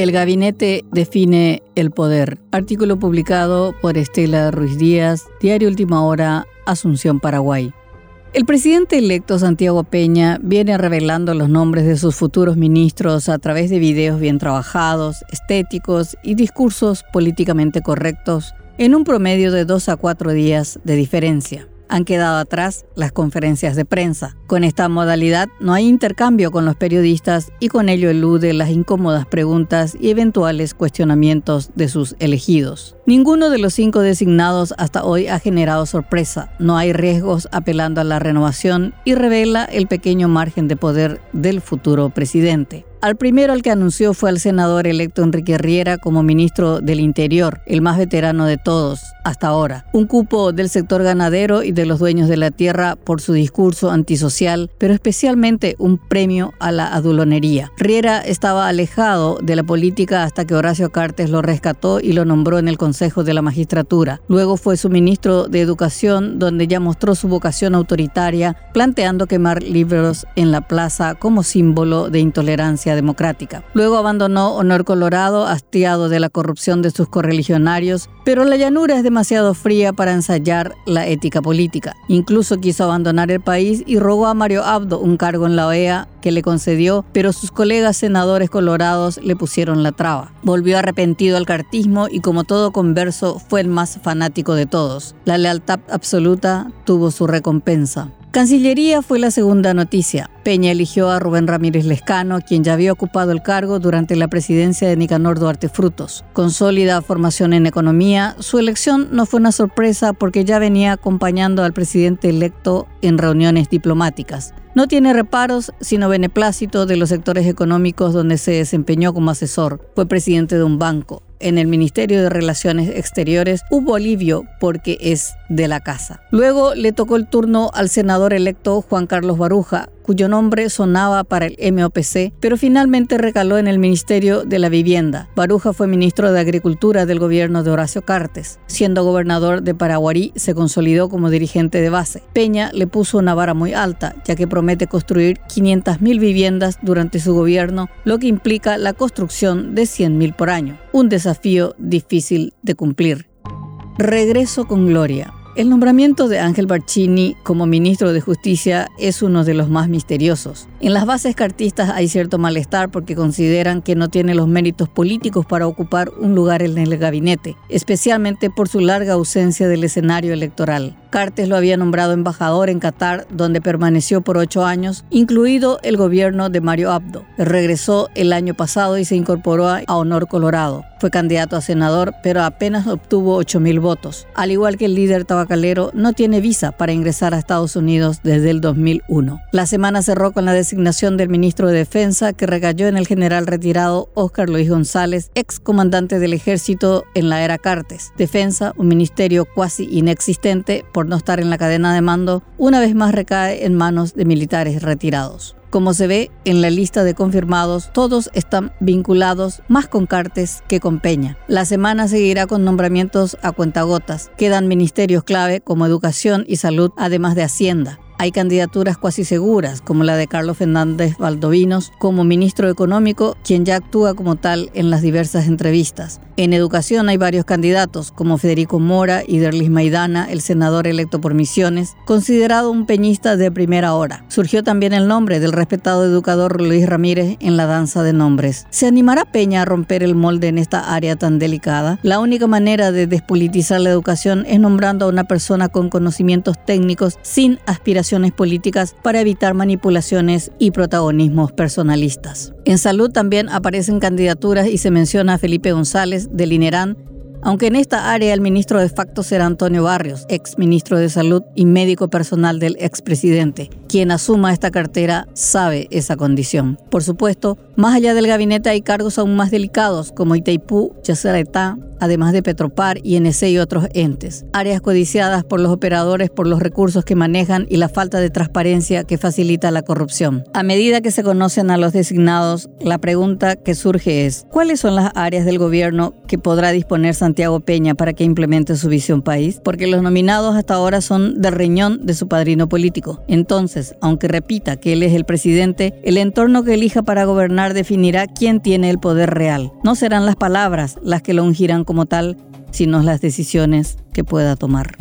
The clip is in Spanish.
El gabinete define el poder. Artículo publicado por Estela Ruiz Díaz, Diario Última Hora, Asunción, Paraguay. El presidente electo Santiago Peña viene revelando los nombres de sus futuros ministros a través de videos bien trabajados, estéticos y discursos políticamente correctos en un promedio de dos a cuatro días de diferencia han quedado atrás las conferencias de prensa. Con esta modalidad no hay intercambio con los periodistas y con ello elude las incómodas preguntas y eventuales cuestionamientos de sus elegidos. Ninguno de los cinco designados hasta hoy ha generado sorpresa. No hay riesgos apelando a la renovación y revela el pequeño margen de poder del futuro presidente. Al primero al que anunció fue al senador electo Enrique Riera como ministro del Interior, el más veterano de todos hasta ahora. Un cupo del sector ganadero y de los dueños de la tierra por su discurso antisocial, pero especialmente un premio a la adulonería. Riera estaba alejado de la política hasta que Horacio Cartes lo rescató y lo nombró en el Consejo de la Magistratura. Luego fue su ministro de Educación, donde ya mostró su vocación autoritaria, planteando quemar libros en la plaza como símbolo de intolerancia democrática. Luego abandonó Honor Colorado, hastiado de la corrupción de sus correligionarios, pero la llanura es demasiado fría para ensayar la ética política. Incluso quiso abandonar el país y rogó a Mario Abdo un cargo en la OEA que le concedió, pero sus colegas senadores colorados le pusieron la traba. Volvió arrepentido al cartismo y como todo converso fue el más fanático de todos. La lealtad absoluta tuvo su recompensa. Cancillería fue la segunda noticia. Peña eligió a Rubén Ramírez Lescano, quien ya había ocupado el cargo durante la presidencia de Nicanor Duarte Frutos. Con sólida formación en economía, su elección no fue una sorpresa porque ya venía acompañando al presidente electo en reuniones diplomáticas. No tiene reparos, sino beneplácito de los sectores económicos donde se desempeñó como asesor. Fue presidente de un banco en el Ministerio de Relaciones Exteriores hubo alivio porque es de la casa. Luego le tocó el turno al senador electo Juan Carlos Baruja, cuyo nombre sonaba para el MOPC, pero finalmente recaló en el Ministerio de la Vivienda. Baruja fue ministro de Agricultura del gobierno de Horacio Cartes. Siendo gobernador de Paraguarí, se consolidó como dirigente de base. Peña le puso una vara muy alta, ya que promete construir 500.000 viviendas durante su gobierno, lo que implica la construcción de 100.000 por año. Un desafío difícil de cumplir. Regreso con gloria. El nombramiento de Ángel Barcini como ministro de Justicia es uno de los más misteriosos. En las bases cartistas hay cierto malestar porque consideran que no tiene los méritos políticos para ocupar un lugar en el gabinete, especialmente por su larga ausencia del escenario electoral. Cartes lo había nombrado embajador en Qatar, donde permaneció por ocho años, incluido el gobierno de Mario Abdo. Regresó el año pasado y se incorporó a Honor Colorado. Fue candidato a senador, pero apenas obtuvo 8.000 votos. Al igual que el líder tabacalero, no tiene visa para ingresar a Estados Unidos desde el 2001. La semana cerró con la designación del ministro de Defensa, que recayó en el general retirado Óscar Luis González, ex comandante del ejército en la era Cartes. Defensa, un ministerio cuasi inexistente por no estar en la cadena de mando, una vez más recae en manos de militares retirados. Como se ve en la lista de confirmados, todos están vinculados más con Cartes que con Peña. La semana seguirá con nombramientos a cuentagotas. Quedan ministerios clave como educación y salud, además de Hacienda. Hay candidaturas cuasi seguras, como la de Carlos Fernández Valdovinos como ministro económico, quien ya actúa como tal en las diversas entrevistas. En educación hay varios candidatos, como Federico Mora y Derlis Maidana, el senador electo por Misiones, considerado un peñista de primera hora. Surgió también el nombre del respetado educador Luis Ramírez en la danza de nombres. ¿Se animará Peña a romper el molde en esta área tan delicada? La única manera de despolitizar la educación es nombrando a una persona con conocimientos técnicos sin aspiración políticas para evitar manipulaciones y protagonismos personalistas. En salud también aparecen candidaturas y se menciona a Felipe González del INERAN aunque en esta área el ministro de facto será Antonio Barrios, ex ministro de Salud y médico personal del expresidente. Quien asuma esta cartera sabe esa condición. Por supuesto, más allá del gabinete hay cargos aún más delicados como Itaipú, Yacyretá, además de Petropar, INC y otros entes. Áreas codiciadas por los operadores por los recursos que manejan y la falta de transparencia que facilita la corrupción. A medida que se conocen a los designados, la pregunta que surge es, ¿cuáles son las áreas del gobierno que podrá disponer Santiago Peña para que implemente su visión país? Porque los nominados hasta ahora son del riñón de su padrino político. Entonces, aunque repita que él es el presidente, el entorno que elija para gobernar definirá quién tiene el poder real. No serán las palabras las que lo ungirán como tal, sino las decisiones que pueda tomar.